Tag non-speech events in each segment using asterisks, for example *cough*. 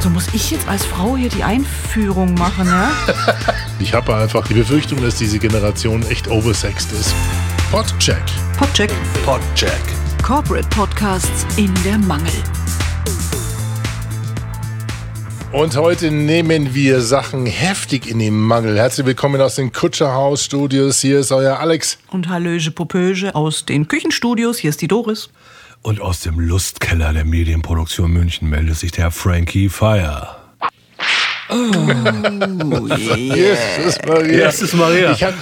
So muss ich jetzt als Frau hier die Einführung machen, ja? *laughs* Ich habe einfach die Befürchtung, dass diese Generation echt oversexed ist. Podcheck. Podcheck. Podcheck. Corporate Podcasts in der Mangel. Und heute nehmen wir Sachen heftig in den Mangel. Herzlich willkommen aus den Kutscherhaus Studios. Hier ist euer Alex. Und Hallöche Popöge aus den Küchenstudios. Hier ist die Doris. Und aus dem Lustkeller der Medienproduktion München meldet sich der Frankie Fire. Oh, *laughs* Jesus Maria. Jesus Maria. Ich hab,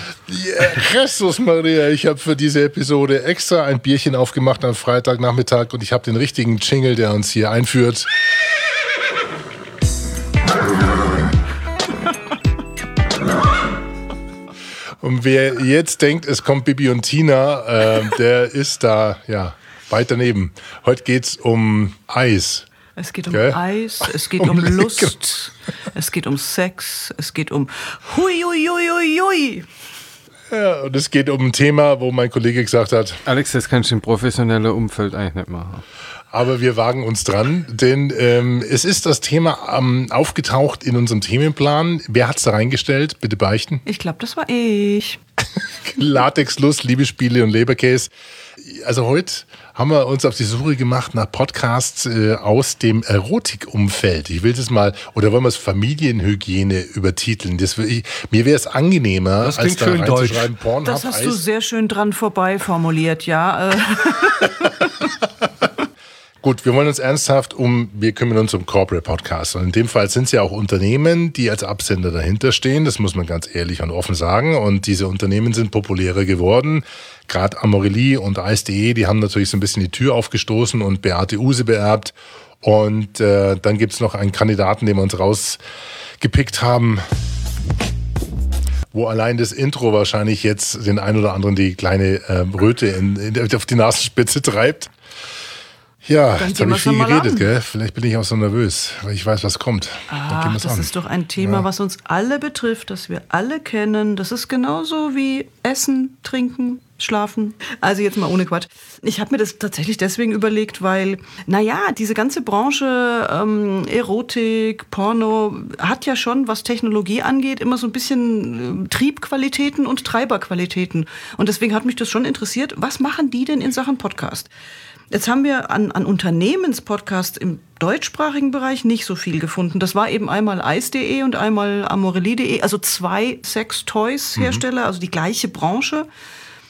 Jesus Maria. Ich habe für diese Episode extra ein Bierchen aufgemacht am Freitagnachmittag und ich habe den richtigen Jingle, der uns hier einführt. Und wer jetzt denkt, es kommt Bibi und Tina, äh, der ist da, ja, weit daneben. Heute geht's um Eis. Es geht um Gell? Eis, *laughs* es geht Um um. Lust, es geht um Sex, es geht um Hui, hui, hui, hui, hui. Ja, und es geht um ein Thema, wo mein Kollege gesagt hat, Alex, das kannst du im professionellen Umfeld eigentlich nicht machen. aber wir wagen uns dran, denn ähm, es ist das Thema ähm, aufgetaucht in unserem Themenplan. Wer hat's da reingestellt? Bitte beichten. Ich glaube, das war ich. *laughs* Latexlust, Liebesspiele und Leberkäse. Also heute haben wir uns auf die Suche gemacht nach Podcasts äh, aus dem Erotikumfeld. Ich will das mal, oder wollen wir es Familienhygiene übertiteln? Das, will ich, mir wäre es angenehmer, Das als klingt da schön deutsch. reinzuschreiben, Pornhub, Das hast du Eis. sehr schön dran vorbei formuliert, ja. *laughs* Gut, wir wollen uns ernsthaft um, wir kümmern uns um Corporate Podcasts. Und in dem Fall sind es ja auch Unternehmen, die als Absender dahinter stehen. Das muss man ganz ehrlich und offen sagen. Und diese Unternehmen sind populärer geworden. Gerade Amorelie und Eis.de, die haben natürlich so ein bisschen die Tür aufgestoßen und Beate Use beerbt. Und äh, dann gibt's noch einen Kandidaten, den wir uns rausgepickt haben, wo allein das Intro wahrscheinlich jetzt den ein oder anderen die kleine äh, Röte in, in, auf die Nasenspitze treibt. Ja, Dann jetzt habe ich viel geredet, an. gell? Vielleicht bin ich auch so nervös, weil ich weiß, was kommt. Wir's das an. ist doch ein Thema, was uns alle betrifft, das wir alle kennen. Das ist genauso wie Essen, Trinken, Schlafen. Also jetzt mal ohne Quatsch. Ich habe mir das tatsächlich deswegen überlegt, weil, naja, diese ganze Branche ähm, Erotik, Porno hat ja schon, was Technologie angeht, immer so ein bisschen äh, Triebqualitäten und Treiberqualitäten. Und deswegen hat mich das schon interessiert, was machen die denn in Sachen Podcast? Jetzt haben wir an, an Unternehmenspodcasts im deutschsprachigen Bereich nicht so viel gefunden. Das war eben einmal Eis.de und einmal Amorelie.de, also zwei Sex-Toys-Hersteller, also die gleiche Branche.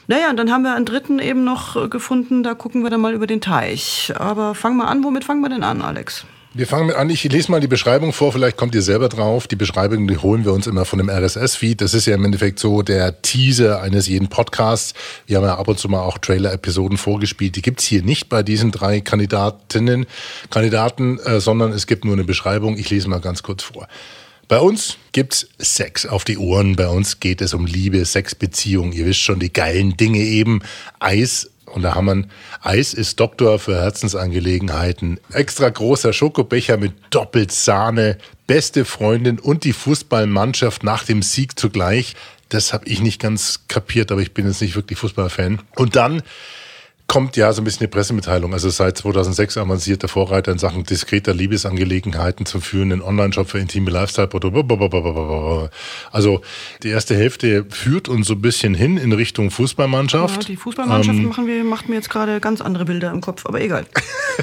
Naja, und dann haben wir einen dritten eben noch äh, gefunden, da gucken wir dann mal über den Teich. Aber fangen wir an, womit fangen wir denn an, Alex? Wir fangen mit an. Ich lese mal die Beschreibung vor, vielleicht kommt ihr selber drauf. Die Beschreibung, die holen wir uns immer von dem RSS-Feed. Das ist ja im Endeffekt so der Teaser eines jeden Podcasts. Wir haben ja ab und zu mal auch Trailer-Episoden vorgespielt. Die gibt's hier nicht bei diesen drei Kandidatinnen, Kandidaten, äh, sondern es gibt nur eine Beschreibung. Ich lese mal ganz kurz vor. Bei uns gibt's Sex auf die Ohren. Bei uns geht es um Liebe, Sex, Beziehung. Ihr wisst schon, die geilen Dinge eben. Eis und da haben wir, Eis ist Doktor für Herzensangelegenheiten. Extra großer Schokobecher mit doppelt Sahne, beste Freundin und die Fußballmannschaft nach dem Sieg zugleich. Das habe ich nicht ganz kapiert, aber ich bin jetzt nicht wirklich Fußballfan. Und dann kommt ja so ein bisschen die Pressemitteilung. Also seit 2006 avancierter Vorreiter in Sachen diskreter Liebesangelegenheiten zum führenden Online-Shop für intime Lifestyle-Produkte. Also die erste Hälfte führt uns so ein bisschen hin in Richtung Fußballmannschaft. Ja, die Fußballmannschaft Ähm, machen wir, macht mir jetzt gerade ganz andere Bilder im Kopf, aber egal.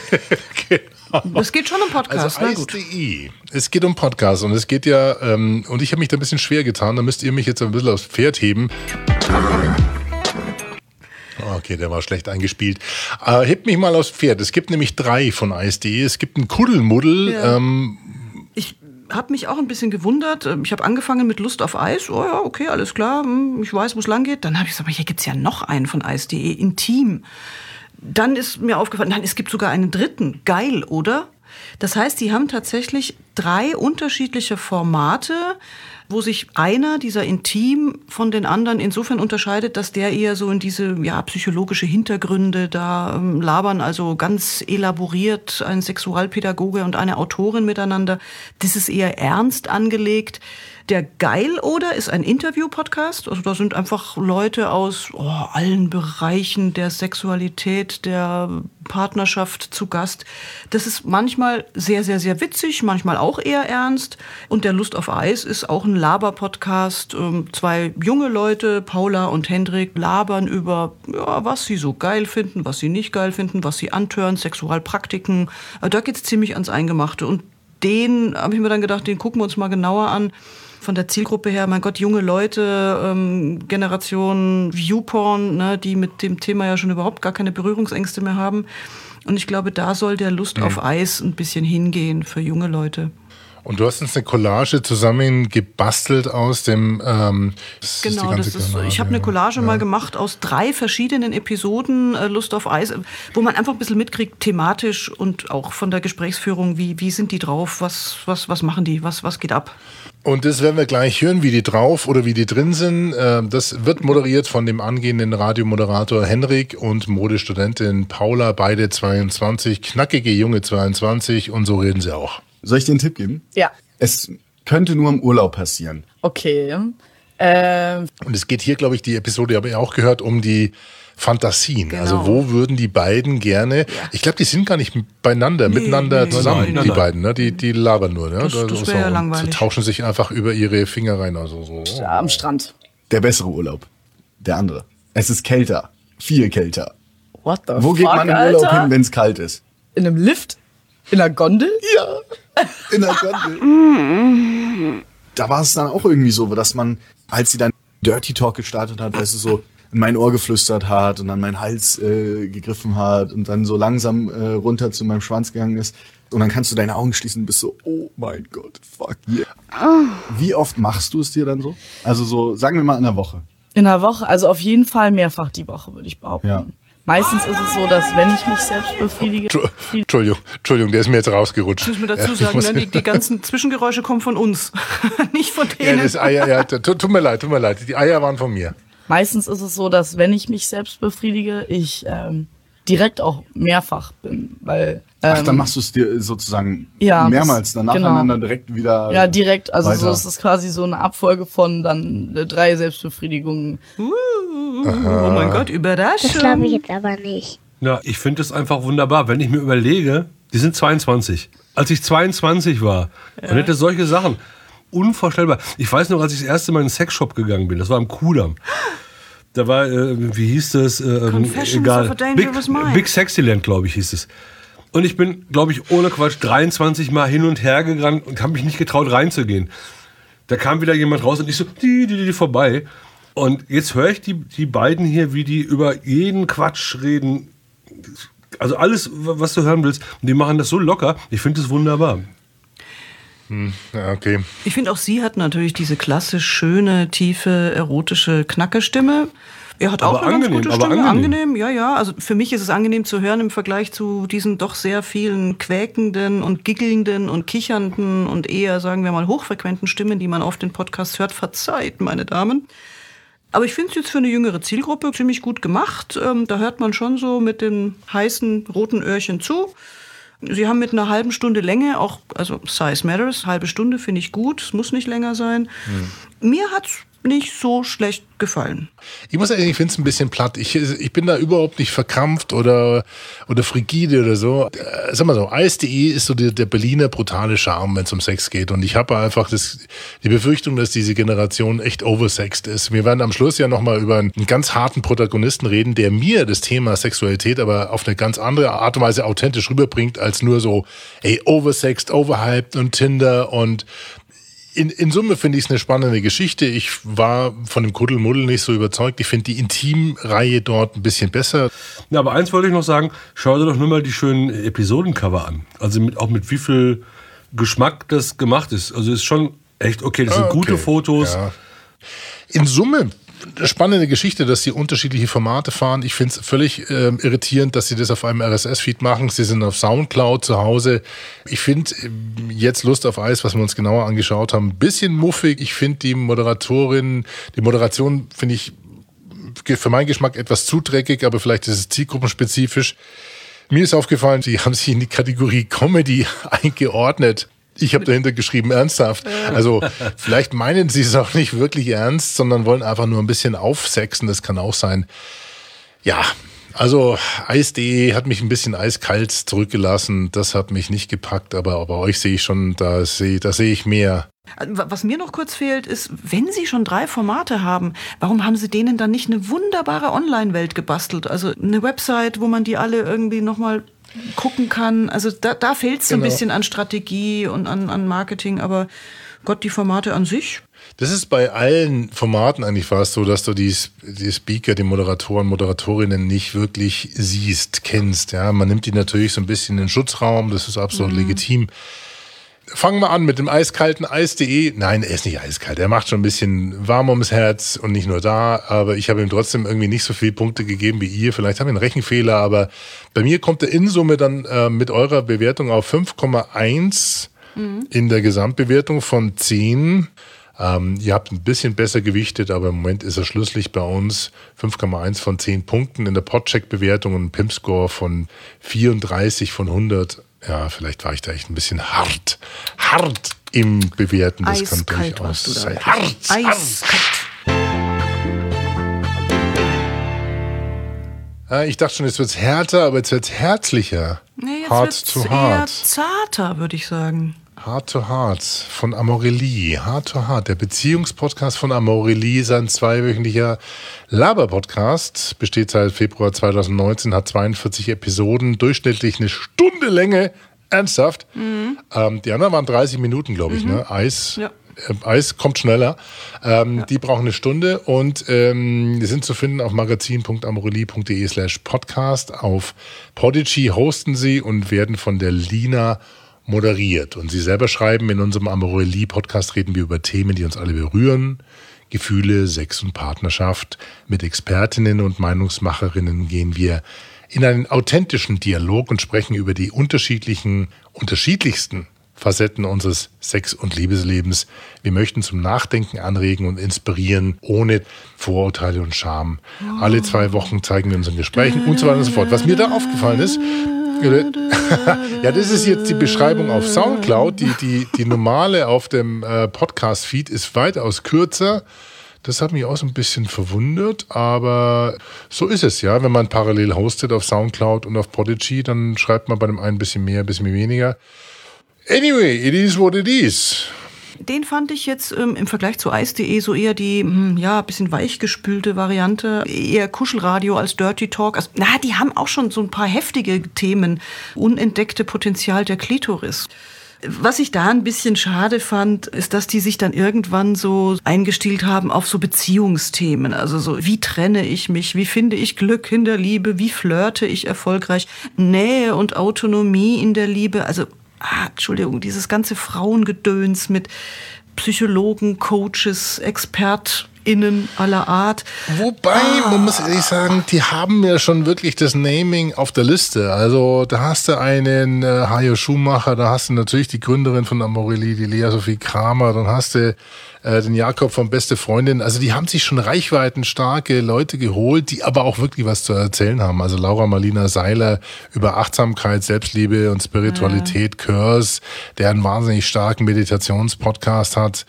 *laughs* genau. Das geht schon um Podcast, Also. Eis.de. Es geht um Podcasts und es geht ja, ähm, und ich habe mich da ein bisschen schwer getan, da müsst ihr mich jetzt ein bisschen aufs Pferd heben. Okay, der war schlecht eingespielt. Äh, hebt mich mal aufs Pferd. Es gibt nämlich drei von Eis.de. Es gibt einen Kuddelmuddel. Ja. Ähm, Ich habe mich auch ein bisschen gewundert. Ich habe angefangen mit Lust auf Eis. Oh ja, okay, alles klar. Hm, Ich weiß, wo es lang geht. Dann habe ich gesagt, aber hier gibt's ja noch einen von Eis.de, Intim. Dann ist mir aufgefallen, nein, es gibt sogar einen dritten. Geil, oder? Das heißt, die haben tatsächlich drei unterschiedliche Formate. Wo sich einer, dieser Intim, von den anderen insofern unterscheidet, dass der eher so in diese ja, psychologische Hintergründe da ähm, labern, also ganz elaboriert, ein Sexualpädagoge und eine Autorin miteinander. Das ist eher ernst angelegt. Der Geil oder ist ein Interview-Podcast. Also da sind einfach Leute aus oh, allen Bereichen der Sexualität, der Partnerschaft zu Gast. Das ist manchmal sehr, sehr, sehr witzig, manchmal auch eher ernst. Und der Lust auf Eis ist auch ein Laber-Podcast. Ähm, zwei junge Leute, Paula und Hendrik, labern über, ja, was sie so geil finden, was sie nicht geil finden, was sie antören, Sexualpraktiken. Äh, da geht's ziemlich ans Eingemachte. Und den habe ich mir dann gedacht, den gucken wir uns mal genauer an von der Zielgruppe her, mein Gott, junge Leute, ähm, Generation Viewporn, ne, die mit dem Thema ja schon überhaupt gar keine Berührungsängste mehr haben. Und ich glaube, da soll der Lust mhm. auf Eis ein bisschen hingehen für junge Leute. Und du hast uns eine Collage zusammengebastelt aus dem. Ähm, das genau, ist das ist, ich habe eine Collage ja. mal gemacht aus drei verschiedenen Episoden äh, Lust auf Eis, wo man einfach ein bisschen mitkriegt, thematisch und auch von der Gesprächsführung, wie, wie sind die drauf, was, was, was machen die, was, was geht ab. Und das werden wir gleich hören, wie die drauf oder wie die drin sind. Ähm, das wird moderiert von dem angehenden Radiomoderator Henrik und Modestudentin Paula, beide 22, knackige junge 22 und so reden sie auch. Soll ich dir einen Tipp geben? Ja. Es könnte nur im Urlaub passieren. Okay. Ähm. Und es geht hier, glaube ich, die Episode habe ich auch gehört, um die Fantasien. Genau. Also wo würden die beiden gerne, ja. ich glaube, die sind gar nicht beieinander, nee, miteinander nee, zusammen, nein, nein, die nein. beiden, ne? die, die labern nur. Ne? Das, das, das wäre ja langweilig. tauschen sich einfach über ihre Finger rein. Also so. Ja, am Strand. Der bessere Urlaub. Der andere. Es ist kälter. Viel kälter. What the Wo fuck, geht man im Urlaub Alter? hin, wenn es kalt ist? In einem Lift? In einer Gondel? Ja, in einer Gondel. *laughs* da war es dann auch irgendwie so, dass man, als sie dann Dirty Talk gestartet hat, weißt du, so in mein Ohr geflüstert hat und an meinen Hals äh, gegriffen hat und dann so langsam äh, runter zu meinem Schwanz gegangen ist. Und dann kannst du deine Augen schließen und bist so, oh mein Gott, fuck yeah. Wie oft machst du es dir dann so? Also so, sagen wir mal in der Woche. In der Woche, also auf jeden Fall mehrfach die Woche, würde ich behaupten. Ja. Meistens ist es so, dass wenn ich mich selbst befriedige. Entschuldigung, Entschuldigung, der ist mir jetzt rausgerutscht. Ich muss mir dazu sagen, ne, die, die, ganzen Zwischengeräusche kommen von uns, *laughs* nicht von denen. Ja, das Eier, ja, tut, mir leid, tut mir leid. Die Eier waren von mir. Meistens ist es so, dass wenn ich mich selbst befriedige, ich ähm, direkt auch mehrfach bin, weil ähm, Ach, dann machst du es dir sozusagen ja, mehrmals dann nacheinander genau. direkt wieder. Ja, direkt. Also so ist es quasi so eine Abfolge von dann äh, drei Selbstbefriedigungen. Uh. Oh mein Gott, Überraschung. Das glaube ich jetzt aber nicht. Ja, ich finde es einfach wunderbar. Wenn ich mir überlege, die sind 22. Als ich 22 war ja. und hätte solche Sachen. Unvorstellbar. Ich weiß noch, als ich das erste Mal in einen Sexshop gegangen bin, das war im Kudamm. Da war, äh, wie hieß das? Äh, ähm, egal. Big, Big Sexyland, glaube ich, hieß es. Und ich bin, glaube ich, ohne Quatsch 23 Mal hin und her gegangen und habe mich nicht getraut reinzugehen. Da kam wieder jemand raus und ich so, die, die, die, vorbei. Und jetzt höre ich die, die beiden hier, wie die über jeden Quatsch reden. Also alles, was du hören willst. Und die machen das so locker. Ich finde das wunderbar. Hm, okay. Ich finde auch sie hat natürlich diese klassisch schöne, tiefe, erotische Knackestimme. Er hat auch aber eine angenehm, ganz gute Stimme. Angenehm. angenehm. ja, ja. Also für mich ist es angenehm zu hören im Vergleich zu diesen doch sehr vielen quäkenden und giggelnden und kichernden und eher, sagen wir mal, hochfrequenten Stimmen, die man oft in Podcasts hört. Verzeiht, meine Damen. Aber ich finde es jetzt für eine jüngere Zielgruppe ziemlich gut gemacht. Ähm, da hört man schon so mit den heißen roten Öhrchen zu. Sie haben mit einer halben Stunde Länge auch, also Size Matters, halbe Stunde finde ich gut, es muss nicht länger sein. Mhm. Mir hat es nicht so schlecht gefallen. Ich muss sagen, ich finde es ein bisschen platt. Ich, ich bin da überhaupt nicht verkrampft oder, oder frigide oder so. Äh, sag mal so, Eis.de ist so der, der Berliner brutale Charme, wenn es um Sex geht. Und ich habe einfach das, die Befürchtung, dass diese Generation echt oversext ist. Wir werden am Schluss ja nochmal über einen, ganz harten Protagonisten reden, der mir das Thema Sexualität aber auf eine ganz andere Art und Weise authentisch rüberbringt, als nur so, ey, oversext, overhyped und Tinder und in, in Summe finde ich es eine spannende Geschichte. Ich war von dem Kuddelmuddel nicht so überzeugt. Ich finde die Intimreihe dort ein bisschen besser. Ja, aber eins wollte ich noch sagen: Schau dir doch nur mal die schönen Episodencover an. Also mit, auch mit wie viel Geschmack das gemacht ist. Also ist schon echt okay. Das sind ah, okay. gute Fotos. Ja. In Summe spannende Geschichte, dass sie unterschiedliche Formate fahren. Ich finde es völlig ähm, irritierend, dass sie das auf einem RSS-Feed machen. Sie sind auf Soundcloud zu Hause. Ich finde ähm, jetzt Lust auf Eis, was wir uns genauer angeschaut haben, ein bisschen muffig. Ich finde die Moderatorin, die Moderation finde ich für meinen Geschmack etwas zuträgig, aber vielleicht ist es zielgruppenspezifisch. Mir ist aufgefallen, sie haben sich in die Kategorie Comedy *laughs* eingeordnet. Ich habe dahinter geschrieben, ernsthaft. Also vielleicht meinen sie es auch nicht wirklich ernst, sondern wollen einfach nur ein bisschen aufsexen. Das kann auch sein. Ja, also Eis.de hat mich ein bisschen eiskalt zurückgelassen. Das hat mich nicht gepackt, aber bei euch sehe ich schon, da sehe, da sehe ich mehr. Was mir noch kurz fehlt, ist, wenn Sie schon drei Formate haben, warum haben Sie denen dann nicht eine wunderbare Online-Welt gebastelt? Also eine Website, wo man die alle irgendwie nochmal gucken kann. Also da, da fehlt es so ein Genau. bisschen an Strategie und an, an Marketing, aber Gott, die Formate an sich. Das ist bei allen Formaten eigentlich fast so, dass du die, die Speaker, die Moderatoren, Moderatorinnen nicht wirklich siehst, kennst. Ja, man nimmt die natürlich so ein bisschen in den Schutzraum, das ist absolut legitim. Fangen wir an mit dem eiskalten Eis.de. Nein, er ist nicht eiskalt. Er macht schon ein bisschen warm ums Herz und nicht nur da. Aber ich habe ihm trotzdem irgendwie nicht so viele Punkte gegeben wie ihr. Vielleicht habe ich einen Rechenfehler, aber bei mir kommt er in Summe dann äh, mit eurer Bewertung auf 5,1 in der Gesamtbewertung von 10. Ähm, ihr habt ein bisschen besser gewichtet, aber im Moment ist er schlusslich bei uns 5,1 von 10 Punkten in der Podcheck-Bewertung und ein PIM-Score von 34 von 100. Ja, vielleicht war ich da echt ein bisschen hart. Hart im Bewerten. Das kann Eiskalt durchaus warst du sein. Hart, hart. Eiskalt. Ja, ich dachte schon, jetzt wird's härter, aber jetzt wird's herzlicher. Nee, jetzt wird's to eher zarter, würde ich sagen. Hard to Hard von Amorelie. Hard to Hard, der Beziehungspodcast von Amorelie, ist ein zweiwöchentlicher Laber-Podcast, besteht seit Februar 2019, hat 42 Episoden, durchschnittlich eine Stunde Länge. Ernsthaft. Ähm, die anderen waren 30 Minuten, glaube ich. Ne? Eis, Ja. äh, Eis kommt schneller. Ähm, Die brauchen eine Stunde und ähm, die sind zu finden auf magazin.amorelie.de slash podcast. Auf Podigy hosten sie und werden von der Lina moderiert. Und sie selber schreiben, in unserem Amorelie-Podcast reden wir über Themen, die uns alle berühren. Gefühle, Sex und Partnerschaft. Mit Expertinnen und Meinungsmacherinnen gehen wir in einen authentischen Dialog und sprechen über die unterschiedlichen, unterschiedlichsten Facetten unseres Sex- und Liebeslebens. Wir möchten zum Nachdenken anregen und inspirieren, ohne Vorurteile und Scham. Alle zwei Wochen zeigen wir unseren Gesprächen und so weiter und so fort. Was mir da aufgefallen ist, *laughs* ja, das ist jetzt die Beschreibung auf Soundcloud. Die, die, die normale auf dem äh, Podcast-Feed ist weitaus kürzer. Das hat mich auch so ein bisschen verwundert, aber so ist es ja. Wenn man parallel hostet auf Soundcloud und auf Podigy, dann schreibt man bei dem einen ein bisschen mehr, ein bisschen weniger. Anyway, it is what it is. Den fand ich jetzt ähm, im Vergleich zu Eis.de so eher die, hm, ja, bisschen weichgespülte Variante. Eher Kuschelradio als Dirty Talk. Also, na, die haben auch schon so ein paar heftige Themen. Unentdeckte Potenzial der Klitoris. Was ich da ein bisschen schade fand, ist, dass die sich dann irgendwann so eingestielt haben auf so Beziehungsthemen. Also so, wie trenne ich mich? Wie finde ich Glück in der Liebe? Wie flirte ich erfolgreich? Nähe und Autonomie in der Liebe. Also, ah, Entschuldigung, dieses ganze Frauengedöns mit Psychologen, Coaches, ExpertInnen aller Art. Wobei, man muss ehrlich sagen, die haben ja schon wirklich das Naming auf der Liste. Also da hast du einen äh, Hajo Schumacher, da hast du natürlich die Gründerin von Amorelie, die Lea Sophie Kramer, dann hast du äh, den Jakob von Beste Freundin. Also die haben sich schon reichweitenstarke Leute geholt, die aber auch wirklich was zu erzählen haben. Also Laura Marlina Seiler über Achtsamkeit, Selbstliebe und Spiritualität, Kurs, der einen wahnsinnig starken Meditationspodcast hat.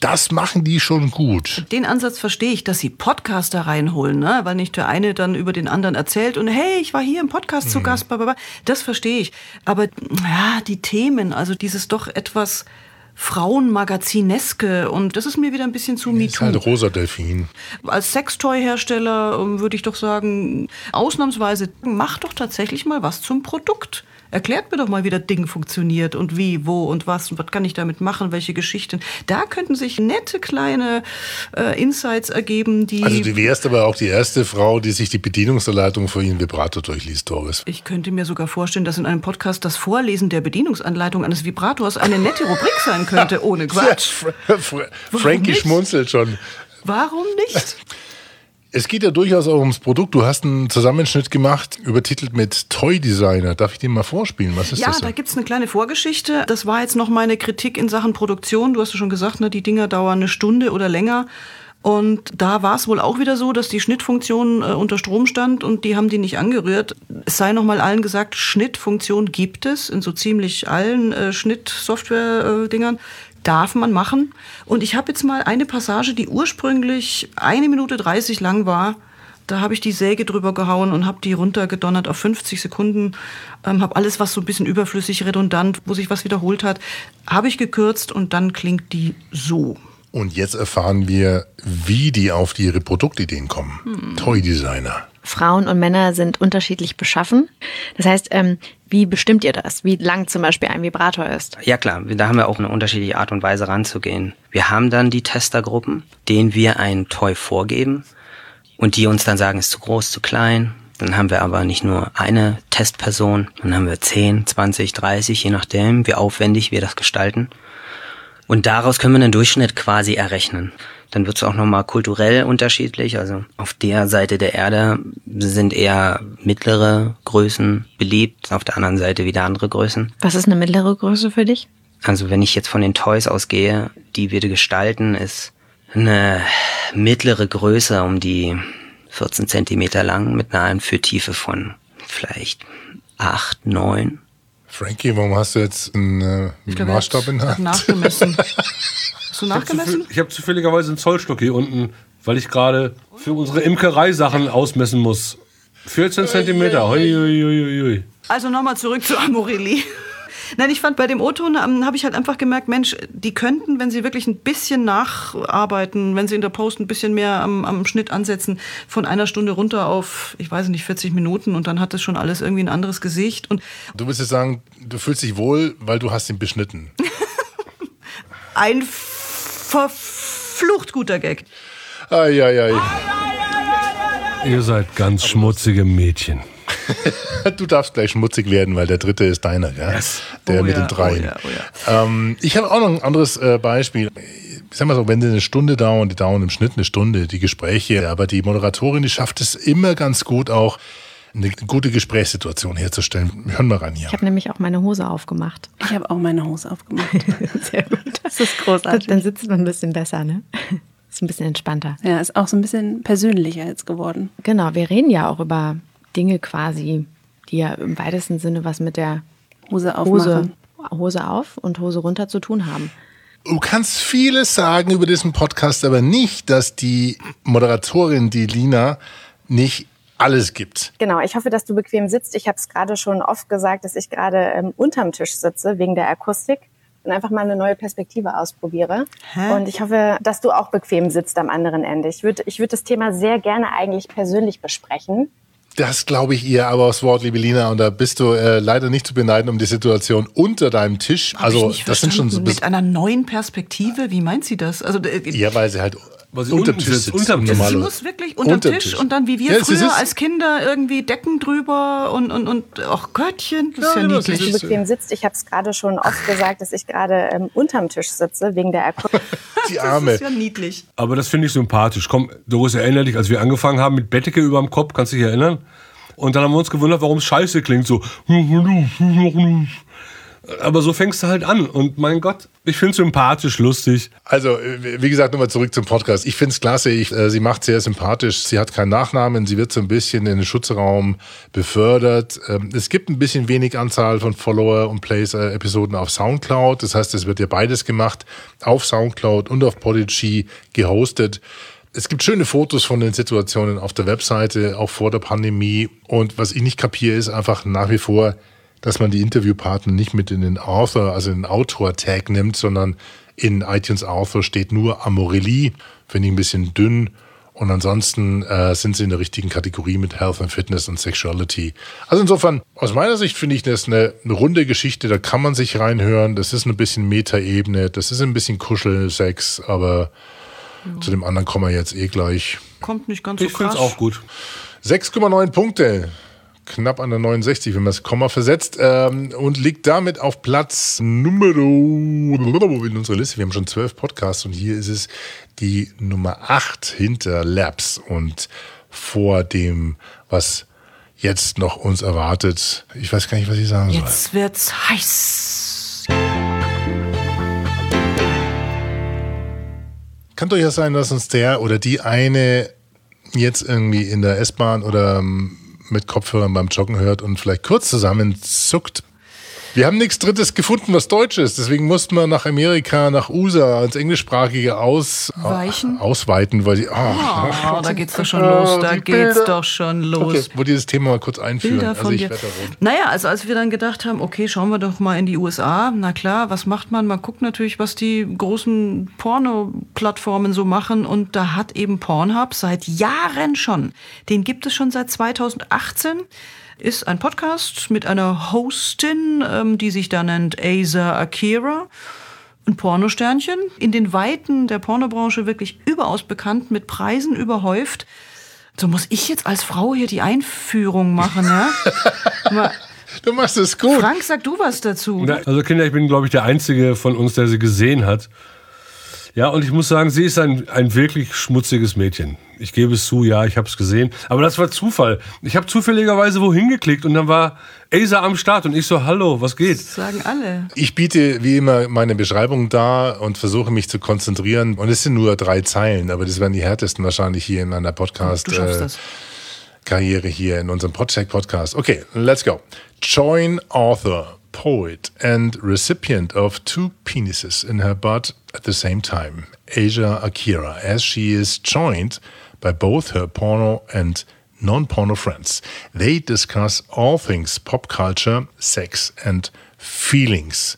Das machen die schon gut. Den Ansatz verstehe ich, dass sie Podcaster reinholen, ne? weil nicht der eine dann über den anderen erzählt und hey, ich war hier im Podcast zu Gast, bla, bla, bla. das verstehe ich. Aber ja, die Themen, also dieses doch etwas Frauenmagazineske und das ist mir wieder ein bisschen zu Ist MeToo. halt rosa Delfin. Als Sextoy-Hersteller ähm, würde ich doch sagen, ausnahmsweise mach doch tatsächlich mal was zum Produkt. Erklärt mir doch mal, wie das Ding funktioniert und wie, wo und was und was kann ich damit machen, welche Geschichten. Da könnten sich nette kleine äh, Insights ergeben, die, Also du wärst aber auch die erste Frau, die sich die Bedienungsanleitung für ihren Vibrator durchliest, Doris. ich könnte mir sogar vorstellen, dass in einem Podcast das Vorlesen der Bedienungsanleitung eines Vibrators eine nette Rubrik sein könnte, ohne *laughs* Quatsch. Fra Fra Frankie schmunzelt schon. Warum nicht? Es geht ja durchaus auch ums Produkt. Du hast einen Zusammenschnitt gemacht, übertitelt mit Toy Designer. Darf ich den mal vorspielen? Was ist Ja, das? da denn? gibt's eine kleine Vorgeschichte. Das war jetzt noch meine Kritik in Sachen Produktion. Du hast ja schon gesagt, ne, die Dinger dauern eine Stunde oder länger. Und da war es wohl auch wieder so, dass die Schnittfunktion äh, unter Strom stand und die haben die nicht angerührt. Es sei nochmal allen gesagt, Schnittfunktion gibt es in so ziemlich allen äh, Schnittsoftware-Dingern. Darf man machen. Und ich habe jetzt mal eine Passage, die ursprünglich eine Minute 30 lang war, da habe ich die Säge drüber gehauen und habe die runtergedonnert auf 50 Sekunden. Ähm, habe alles, was so ein bisschen überflüssig, redundant, wo sich was wiederholt hat, habe ich gekürzt und dann klingt die so. Und jetzt erfahren wir, wie die auf ihre Produktideen kommen. Hm. Toy Designer. Frauen und Männer sind unterschiedlich beschaffen. Das heißt, ähm, wie bestimmt ihr das? Wie lang zum Beispiel ein Vibrator ist? Ja klar, da haben wir auch eine unterschiedliche Art und Weise ranzugehen. Wir haben dann die Testergruppen, denen wir ein Toy vorgeben und die uns dann sagen, ist zu groß, zu klein. Dann haben wir aber nicht nur eine Testperson, dann haben wir 10, 20, 30, je nachdem, wie aufwendig wir das gestalten. Und daraus können wir einen Durchschnitt quasi errechnen. Dann wird es auch nochmal kulturell unterschiedlich. Also auf der Seite der Erde sind eher mittlere Größen beliebt, auf der anderen Seite wieder andere Größen. Was ist eine mittlere Größe für dich? Also wenn ich jetzt von den Toys ausgehe, die wir gestalten, ist eine mittlere Größe um die 14 Zentimeter lang mit einer Einführtiefe von vielleicht 8, 9. Frankie, warum hast du jetzt einen äh, Ich er Maßstab in der Hand? nachgemessen. *laughs* Hast du nachgemessen? Ich habe zufälligerweise einen Zollstock hier unten, weil ich gerade für unsere Imkereisachen ausmessen muss. 14 Zentimeter. Hui, hui, hui, hui. Also nochmal zurück zu Amorelli. Nein, ich fand bei dem O-Ton ähm, habe ich halt einfach gemerkt, Mensch, die könnten, wenn sie wirklich ein bisschen nacharbeiten, wenn sie in der Post ein bisschen mehr am, am Schnitt ansetzen, von einer Stunde runter auf, ich weiß nicht, 40 Minuten und dann hat das schon alles irgendwie ein anderes Gesicht. Und Du willst jetzt sagen, du fühlst dich wohl, weil du hast ihn beschnitten. *laughs* ein verflucht guter Gag. Eieiei. Ihr seid ganz schmutzige Mädchen. *laughs* Du darfst gleich schmutzig werden, weil der dritte ist deiner, gell? Der Oh mit ja, den dreien. oh ja, oh Ähm, ich habe auch noch ein anderes äh, Beispiel. Ich sag mal so, wenn die eine Stunde dauern, die dauern im Schnitt eine Stunde, die Gespräche, aber die Moderatorin, die schafft es immer ganz gut auch, eine gute Gesprächssituation herzustellen. Wir hören mal rein hier. Ich habe nämlich auch meine Hose aufgemacht. Ich habe auch meine Hose aufgemacht. *laughs* Sehr gut. Das ist großartig. Dann sitzt man ein bisschen besser, ne? Ist ein bisschen entspannter. Ja, ist auch so ein bisschen persönlicher jetzt geworden. Genau, wir reden ja auch über Dinge quasi, die ja im weitesten Sinne was mit der Hose Hose. Hose auf und Hose runter zu tun haben. Du kannst vieles sagen über diesen Podcast, aber nicht, dass die Moderatorin, die Lina, nicht alles gibt. Genau, ich hoffe, dass du bequem sitzt. Ich habe es gerade schon oft gesagt, dass ich gerade ähm, unterm Tisch sitze wegen der Akustik und einfach mal eine neue Perspektive ausprobiere. Und ich hoffe, dass du auch bequem sitzt am anderen Ende. Ich würde ich würd das Thema sehr gerne eigentlich persönlich besprechen. Das glaube ich ihr aber aufs Wort, liebe Lina. Und da bist du äh, leider nicht zu beneiden um die Situation unter deinem Tisch. Hab also, das sind schon so mit einer neuen Perspektive. Wie meint sie das? Also äh, Ja, weil sie halt Weil sie unterm unten Tisch sitzt, unterm und Tisch. Sie muss wirklich unterm Unterm Tisch, Tisch. und dann wie wir Ja, sie früher als Kinder irgendwie Decken drüber und und und ach Göttchen, das ist ja, Ja, das niedlich. Dass du bequem sitzt. Ich habe es gerade schon oft gesagt, dass ich gerade ähm, unterm Tisch sitze wegen der Akustik. *laughs* Die Das Arme. ist ja niedlich. Aber das finde ich sympathisch. Komm, Doris, erinnere dich, als wir angefangen haben mit Bettdecke über dem Kopf, kannst du dich erinnern? Und dann haben wir uns gewundert, warum es scheiße klingt. So. Aber so fängst du halt an. Und mein Gott, ich finde es sympathisch, lustig. Also, äh, wie gesagt, nochmal zurück zum Podcast. Ich finde es klasse. Ich, äh, sie macht sehr sympathisch. Sie hat keinen Nachnamen. Sie wird so ein bisschen in den Schutzraum befördert. Ähm, es gibt ein bisschen wenig Anzahl von Follower und Plays-Episoden auf Soundcloud. Das heißt, es wird ja beides gemacht. Auf Soundcloud und auf Podigy gehostet. Es gibt schöne Fotos von den Situationen auf der Webseite, auch vor der Pandemie. Und was ich nicht kapiere, ist einfach nach wie vor, dass man die Interviewpartner nicht mit in den Author, also in den Autor-Tag nimmt, sondern in iTunes Author steht nur Amorelli. Finde ich ein bisschen dünn. Und ansonsten äh, sind sie in der richtigen Kategorie mit Health and Fitness und Sexuality. Also insofern, aus meiner Sicht finde ich das eine, eine runde Geschichte, da kann man sich reinhören. Das ist ein bisschen Metaebene, das ist ein bisschen Kuschelsex, aber zu dem anderen kommen wir jetzt eh gleich. Kommt nicht ganz so Ich finde krass. es auch gut. 6,9 Punkte. Knapp an der 69, wenn man das Komma versetzt, ähm, und liegt damit auf Platz Nummer in unserer Liste. Wir haben schon zwölf Podcasts und hier ist es die Nummer 8 hinter Labs und vor dem, was jetzt noch uns erwartet. Ich weiß gar nicht, was ich sagen soll. Jetzt wird's heiß. Kann durchaus sein, dass uns der oder die eine jetzt irgendwie in der S-Bahn oder ähm, mit Kopfhörern beim Joggen hört und vielleicht kurz zusammenzuckt. Wir haben nichts Drittes gefunden, was Deutsch ist. Deswegen mussten wir nach Amerika, nach USA, ins Englischsprachige aus, Weichen? ausweiten, weil *laughs* die. Oh, Oh, da geht's doch schon los. Da geht's Bilder. doch schon los. Okay, wollte dieses Thema mal kurz einführen. Bilder also ich dir. Naja, also als wir dann gedacht haben, okay, schauen wir doch mal in die USA. Na klar, was macht man? Man guckt natürlich, was die großen Porno-Plattformen so machen. Und da hat eben Pornhub seit Jahren schon, den gibt es schon seit 2018, ist ein Podcast mit einer Hostin, ähm, die sich da nennt Asa Akira. Ein Pornosternchen, in den Weiten der Pornobranche wirklich überaus bekannt, mit Preisen überhäuft. So muss ich jetzt als Frau hier die Einführung machen, ja? *laughs* Mal, Du machst es gut. Frank, sag du was dazu. Na, also Kinder, ich bin, glaube ich, der Einzige von uns, der sie gesehen hat. Ja, und ich muss sagen, sie ist ein, ein wirklich schmutziges Mädchen. Ich gebe es zu, ja, ich habe es gesehen. Aber das war Zufall. Ich habe zufälligerweise wohin geklickt und dann war Asa am Start und ich so, hallo, was geht? Sagen alle. Ich biete wie immer meine Beschreibung dar und versuche mich zu konzentrieren. Und es sind nur drei Zeilen, aber das werden die härtesten wahrscheinlich hier in einer Podcast. Du schaffst äh, das. Karriere hier in unserem Podcheck Podcast. Okay, let's go. Join author, poet and recipient of two penises in her butt at the same time, Asia Akira, as she is joined by both her porno and non-porno friends. They discuss all things pop culture, sex and feelings.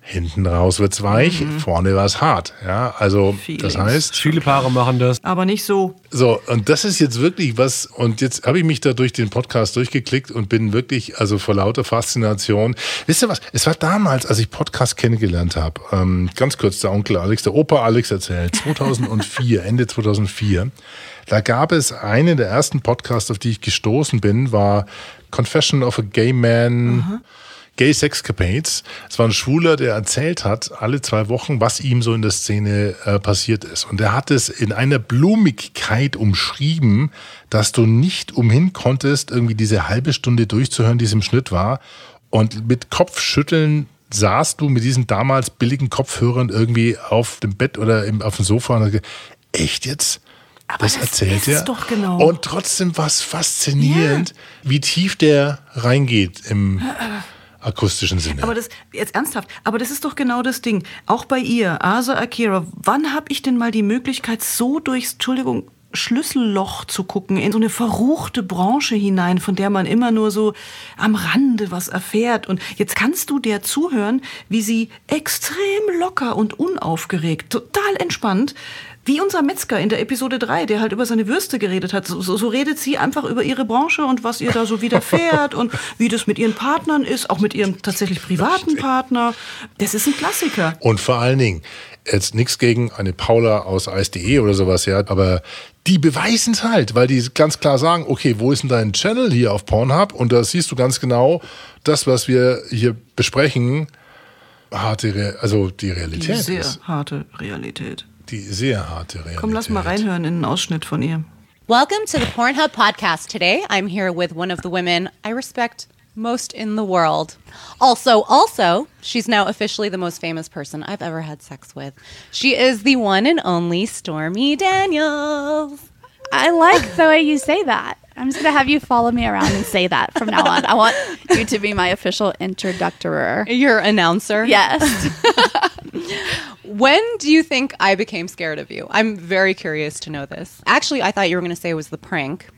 Hinten raus wird's weich, vorne war's hart. Ja, also das Feelings. heißt, Viele Paare machen das. Aber nicht so. so, und das ist jetzt wirklich was, und jetzt habe ich mich da durch den Podcast durchgeklickt und bin wirklich, also vor lauter Faszination. Wisst ihr was? Es war damals, als ich Podcast kennengelernt habe, ähm, ganz kurz der Onkel Alex, der Opa Alex erzählt, *laughs* 2004, Ende 2004, da gab es einen der ersten Podcasts, auf die ich gestoßen bin, war Confession of a Gay Man. Gay Sexcapades. Es war ein Schwuler, der erzählt hat, alle zwei Wochen, was ihm so in der Szene äh, passiert ist. Und er hat es in einer Blumigkeit umschrieben, dass du nicht umhin konntest, irgendwie diese halbe Stunde durchzuhören, die es im Schnitt war. Und mit Kopfschütteln saßt du mit diesen damals billigen Kopfhörern irgendwie auf dem Bett oder im, auf dem Sofa und gesagt, echt jetzt? Aber das das erzählt er. doch genau. Und trotzdem war es faszinierend, wie tief der reingeht im akustischen Sinne. Aber das, jetzt ernsthaft, aber das ist doch genau das Ding. Auch bei ihr, Asa Akira, wann habe ich denn mal die Möglichkeit, so durchs, Entschuldigung, Schlüsselloch zu gucken, in so eine verruchte Branche hinein, von der man immer nur so am Rande was erfährt. Und jetzt kannst du der zuhören, wie sie extrem locker und unaufgeregt, total entspannt, wie unser Metzger in der Episode 3, der halt über seine Würste geredet hat. So, so, so redet sie einfach über ihre Branche und was ihr da so widerfährt und *laughs* wie das mit ihren Partnern ist, auch mit ihrem tatsächlich privaten Partner. Das ist ein Klassiker. Und vor allen Dingen, jetzt nichts gegen eine Paula aus Eis.de oder sowas, ja, aber die beweisen es halt, weil die ganz klar sagen, okay, wo ist denn dein Channel hier auf Pornhub? Und da siehst du ganz genau, das, was wir hier besprechen, harte, Re also die Die Realität sehr ist. harte Realität. Die sehr harte Realität. Komm, lass mal reinhören in einen Ausschnitt von ihr. Welcome to the Pornhub podcast. Today, I'm here with one of the women I respect most in the world. Also, also, she's now officially the most famous person I've ever had sex with. She is the one and only Stormy Daniels. I like the way you say that. I'm just gonna have you follow me around and say that from now on. I want *laughs* you to be my official introductor. Your announcer. Yes. *laughs* When do you think I became scared of you? I'm very curious to know this. Actually, I thought you were going to say it was the prank.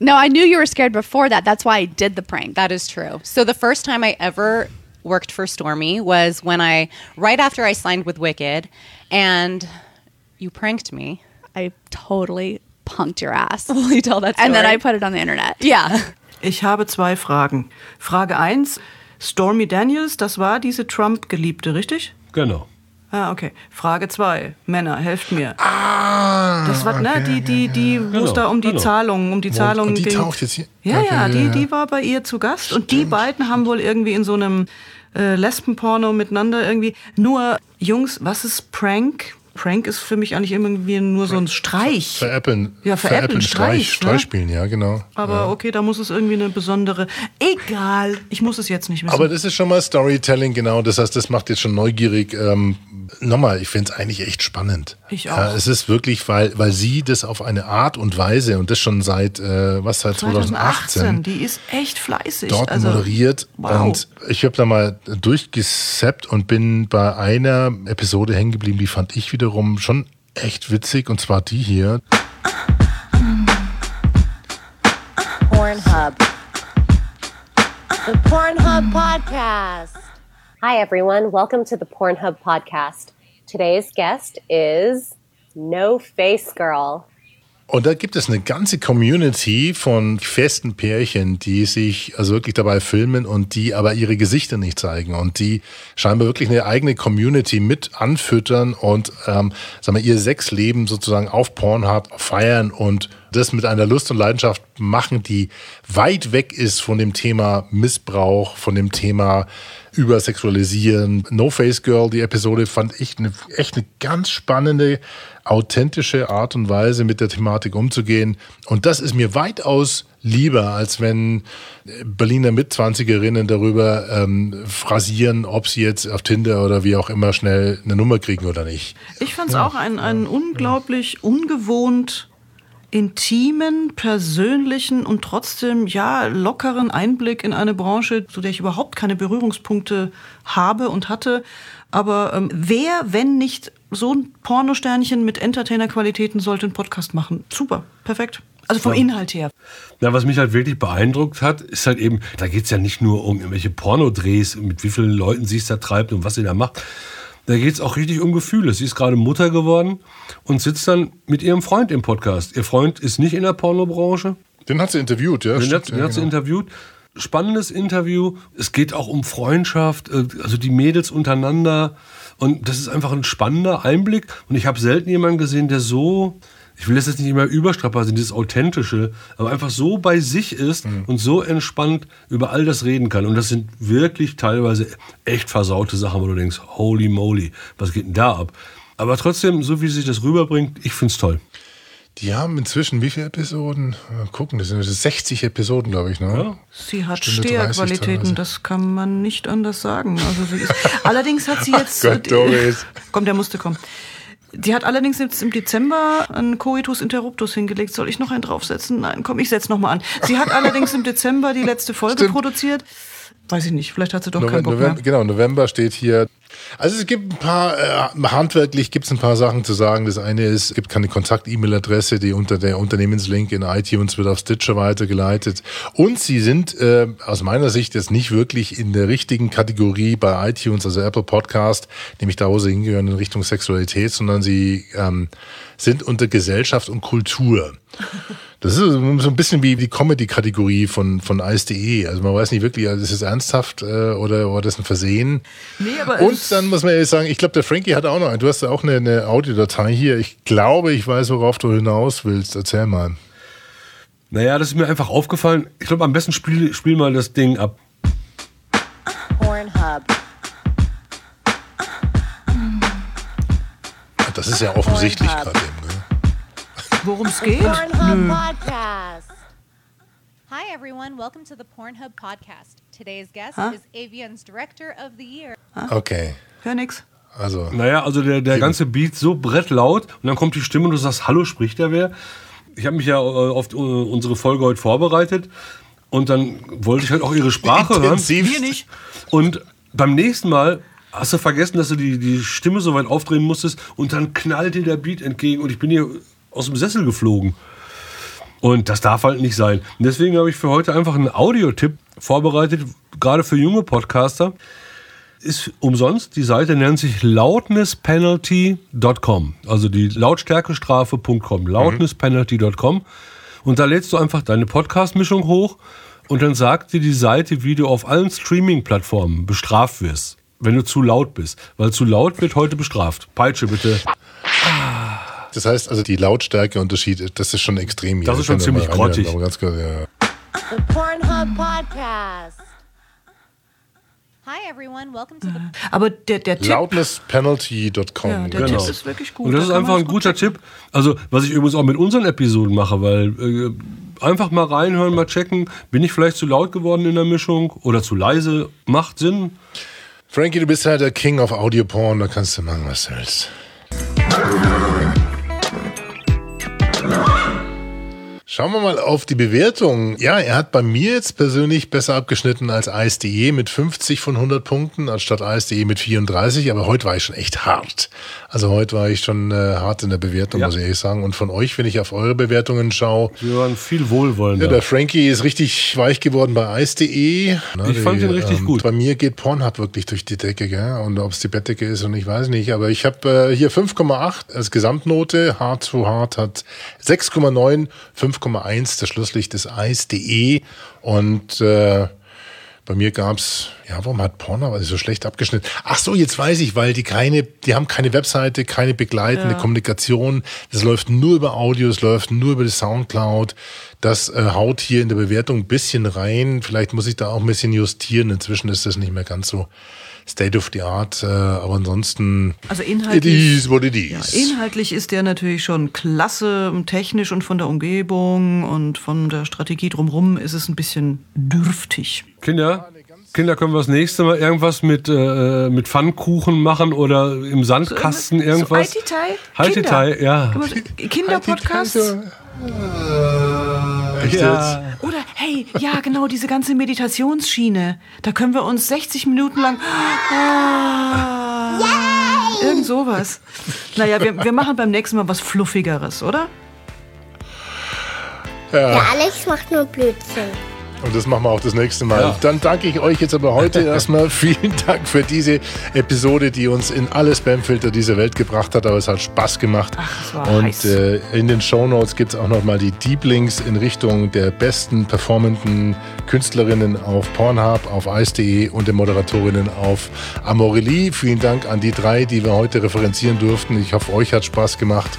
No, I knew you were scared before that. That's why I did the prank. That is true. So the first time I ever worked for Stormy was when I, right after I signed with Wicked, and you pranked me. I totally punked your ass. *laughs* Will you tell that story? And then I put it on the internet. *laughs* Yeah. Ich habe zwei Fragen. Frage eins: Stormy Daniels, das war diese Trump-Geliebte, richtig? Genau. Ah, okay. Frage zwei: Männer, helft mir. Ah, Das war, ne, die, die, die, wo es Genau, da um die genau. Zahlungen, um die Zahlungen und die ging. taucht jetzt hier- Ja, Okay, ja, die, ja. die war bei ihr zu Gast und die beiden haben wohl irgendwie in so einem äh, Lesbenporno miteinander irgendwie. Nur, Jungs, was ist Prank? Prank ist für mich eigentlich irgendwie nur so ein Streich. Veräppeln. Ja, veräppeln, Streich, Streich, ne? spielen, ja, genau. Aber okay, da muss es irgendwie eine besondere. Egal, ich muss es jetzt nicht wissen. Aber das ist schon mal Storytelling, genau. Das heißt, das macht jetzt schon neugierig. Ähm, nochmal, ich finde es eigentlich echt spannend. Ich auch. Ja, es ist wirklich, weil, weil sie das auf eine Art und Weise und das schon seit, äh, was, seit 2018, 2018, die ist echt fleißig. dort also, moderiert. wow. Und ich habe da mal durchgesappt und bin bei einer Episode hängen geblieben, die fand ich wiederum schon echt witzig. Und zwar die hier. Pornhub. The Pornhub Podcast. Hi, everyone. Welcome to the Pornhub Podcast. Today's guest is No Face Girl. Und da gibt es eine ganze Community von festen Pärchen, die sich also wirklich dabei filmen und die aber ihre Gesichter nicht zeigen und die scheinbar wirklich eine eigene Community mit anfüttern und ähm, sagen wir, ihr Sexleben sozusagen auf Pornhub feiern und das mit einer Lust und Leidenschaft machen, die weit weg ist von dem Thema Missbrauch, von dem Thema Übersexualisieren. No Face Girl, die Episode fand ich eine, echt eine ganz spannende, authentische Art und Weise, mit der Thematik umzugehen. Und das ist mir weitaus lieber, als wenn Berliner Mitzwanzigerinnen darüber ähm, phrasieren, ob sie jetzt auf Tinder oder wie auch immer schnell eine Nummer kriegen oder nicht. Ich fand es auch einen, einen unglaublich ungewohnt intimen, persönlichen und trotzdem ja lockeren Einblick in eine Branche, zu der ich überhaupt keine Berührungspunkte habe und hatte. Aber ähm, wer, wenn nicht so ein Pornosternchen mit Entertainer-Qualitäten, sollte einen Podcast machen? Super, perfekt. Also vom. Inhalt her. Na, was mich halt wirklich beeindruckt hat, ist halt eben, da geht es ja nicht nur um irgendwelche Pornodrehs, mit wie vielen Leuten sie es da treibt und was sie da macht. Da geht es auch richtig um Gefühle. Sie ist gerade Mutter geworden und sitzt dann mit ihrem Freund im Podcast. Ihr Freund ist nicht in der Pornobranche. Den hat sie interviewt, ja. Den stimmt, hat, den ja, hat sie genau. interviewt. Spannendes Interview. Es geht auch um Freundschaft, äh, also die Mädels untereinander. Und das ist einfach ein spannender Einblick. Und ich habe selten jemanden gesehen, der so, ich will das jetzt nicht immer überstrapazieren, dieses Authentische, aber einfach so bei sich ist Mhm. und so entspannt über all das reden kann. Und das sind wirklich teilweise echt versaute Sachen, wo du denkst, holy moly, was geht denn da ab? Aber trotzdem, so wie sie sich das rüberbringt, ich finde es toll. Die haben inzwischen wie viele Episoden? Mal gucken, das sind 60 Episoden, glaube ich, ne? Sie hat Stunde 30 Steherqualitäten, das kann man nicht anders sagen. Also sie ist, *laughs* allerdings hat sie jetzt. Gott, Doris. *laughs* Komm, der musste kommen. Die hat allerdings jetzt im Dezember einen Coitus Interruptus hingelegt. Soll ich noch einen draufsetzen? Nein, komm, ich setz noch mal an. Sie hat allerdings im Dezember die letzte Folge produziert. Weiß ich nicht, vielleicht hat sie doch keinen Bock November, mehr. genau, November steht hier. Also es gibt ein paar, äh, handwerklich gibt es ein paar Sachen zu sagen. Das eine ist, es gibt keine Kontakt-E-Mail-Adresse, die unter der Unternehmenslink in iTunes wird auf Stitcher weitergeleitet. Und sie sind äh, aus meiner Sicht jetzt nicht wirklich in der richtigen Kategorie bei iTunes, also Apple Podcast, nämlich da, wo sie hingehören in Richtung Sexualität, sondern sie ähm, sind unter Gesellschaft und Kultur. Das ist so ein bisschen wie die Comedy-Kategorie von, von Ice.de. Also man weiß nicht wirklich, also ist es ernsthaft äh, oder war das ein Versehen? Nee, aber Und dann muss man ehrlich sagen, ich glaube, der Frankie hat auch noch einen. Du hast ja auch eine, eine Audiodatei hier. Ich glaube, ich weiß, worauf du hinaus willst. Erzähl mal. Naja, das ist mir einfach aufgefallen. Ich glaube, am besten spiel, spiel mal das Ding ab. Pornhub. Das ist ja offensichtlich gerade eben. Worum es geht? Pornhub Podcast. Hi, everyone. Welcome to the Pornhub Podcast. Today's guest Huh? is Avian's Director of the Year. Okay. Hör nix. Also. Naja, also der, der ganze Beat so brettlaut und dann kommt die Stimme und du sagst, hallo, spricht da wer? Ich habe mich ja äh, auf äh, unsere Folge heute vorbereitet und dann wollte ich halt auch ihre Sprache hören. Intensiv. Wir nicht. Und beim nächsten Mal hast du vergessen, dass du die, die Stimme so weit aufdrehen musstest und dann knallt dir der Beat entgegen und ich bin hier aus dem Sessel geflogen. Und das darf halt nicht sein. Und deswegen habe ich für heute einfach einen Audiotipp vorbereitet, gerade für junge Podcaster. Ist umsonst. Die Seite nennt sich loudnesspenalty.com. Also die Lautstärkestrafe.com. Loudnesspenalty.com. Und da lädst du einfach deine Podcast-Mischung hoch und dann sagt dir die Seite, wie du auf allen Streaming-Plattformen bestraft wirst, wenn du zu laut bist. Weil zu laut wird heute bestraft. Peitsche bitte. Das heißt also, die Lautstärkeunterschiede, das ist schon extrem. Das ist schon ziemlich grottig. aber ganz kurz, ja. The Pornhub Podcast. Hi, everyone. Welcome to the. Aber der, der Tipp, Loudnesspenalty.com. Ja, der Tipp ist wirklich gut. Und das Da ist einfach ein guter Tipp. Also, was ich übrigens auch mit unseren Episoden mache, weil äh, einfach mal reinhören, mal checken, bin ich vielleicht zu laut geworden in der Mischung oder zu leise? Macht Sinn. Frankie, du bist halt der King of Audio Porn, da kannst du machen, was du willst. Schauen wir mal auf die Bewertung. Ja, er hat bei mir jetzt persönlich besser abgeschnitten als Eis.de mit 50 von 100 Punkten, anstatt Eis.de mit 34. Aber heute war ich schon echt hart. Also heute war ich schon äh, hart in der Bewertung, Ja. muss ich ehrlich sagen. Und von euch, wenn ich auf eure Bewertungen schaue, Wir waren viel wohlwollender. ja, der Frankie ist richtig weich geworden bei Eis.de. Na, Ich fand ihn richtig gut. Bei mir geht Pornhub wirklich durch die Decke, gell? Und ob es die Bettdecke ist und ich weiß nicht. Aber ich habe äh, hier 5,8 als Gesamtnote. Hard to Hard hat 6,9, 5,1. Das Schlusslicht ist Eis.de. Und äh, bei mir gab's, ja, warum hat Pornhub also so schlecht abgeschnitten? Ach so, jetzt weiß ich, weil die keine, die haben keine Webseite, keine begleitende Ja. Kommunikation. Das läuft nur über Audio, es läuft nur über die Soundcloud. Das äh, haut hier in der Bewertung ein bisschen rein. Vielleicht muss ich da auch ein bisschen justieren. Inzwischen ist das nicht mehr ganz so State of the Art, äh, aber ansonsten Also it inhaltlich. is what it is. Ja, inhaltlich ist der natürlich schon klasse, technisch und von der Umgebung und von der Strategie drumherum ist es ein bisschen dürftig. Kinder, Kinder, können wir das nächste Mal irgendwas mit, äh, mit Pfannkuchen machen oder im Sandkasten irgendwas? So Haititai? Haititai, ja. Kinderpodcast? Echt Ja. Oder hey, ja genau, diese ganze Meditationsschiene. Da können wir uns 60 Minuten lang. Ah, irgend sowas. Naja, wir, wir machen beim nächsten Mal was Fluffigeres, oder? Ja. Alex macht nur Blödsinn. Und das machen wir auch das nächste Mal. Ja. Dann danke ich euch jetzt aber heute *laughs* erstmal. Vielen Dank für diese Episode, die uns in alle Spamfilter dieser Welt gebracht hat. Aber es hat Spaß gemacht. war Und äh, in den Shownotes gibt es auch nochmal die Deep Links in Richtung der besten performenden Künstlerinnen auf Pornhub, auf Ice.de und der Moderatorinnen auf Amorelie. Vielen Dank an die drei, die wir heute referenzieren durften. Ich hoffe, euch hat Spaß gemacht.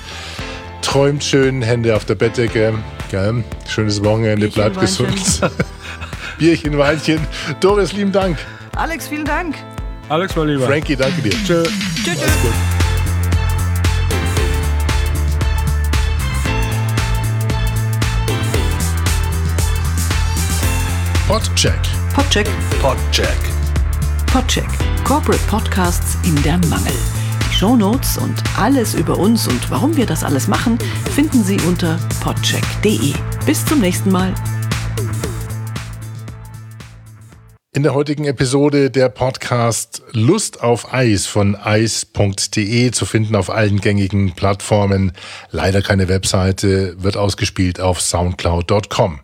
Träumt schön, Hände auf der Bettdecke. Gell? Schönes Wochenende, Bierchen, bleibt Weinchen. gesund. *laughs* Bierchen, Weinchen. Doris, lieben Dank. Alex, vielen Dank. Alex, mein Lieber. Frankie, danke dir. Tschö. Tschüss. Mach's gut. Podcheck. Podcheck. Podcheck. Podcheck. Corporate Podcasts in der Mangel. Die Shownotes und alles über uns und warum wir das alles machen, finden Sie unter podcheck.de. Bis zum nächsten Mal. In der heutigen Episode der Podcast Lust auf Eis von eis.de zu finden auf allen gängigen Plattformen. Leider keine Webseite, wird ausgespielt auf soundcloud.com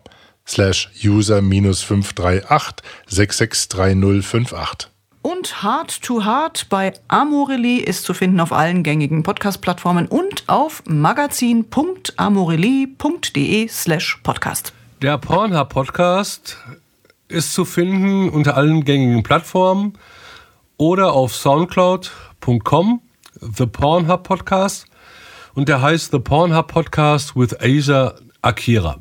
slash user minus 538 663058. Und Heart to Heart bei Amorelie ist zu finden auf allen gängigen Podcast-Plattformen und auf magazin.amorelie.de slash podcast. Der Pornhub Podcast ist zu finden unter allen gängigen Plattformen oder auf soundcloud.com, The Pornhub Podcast. Und der heißt The Pornhub Podcast with Asia Akira.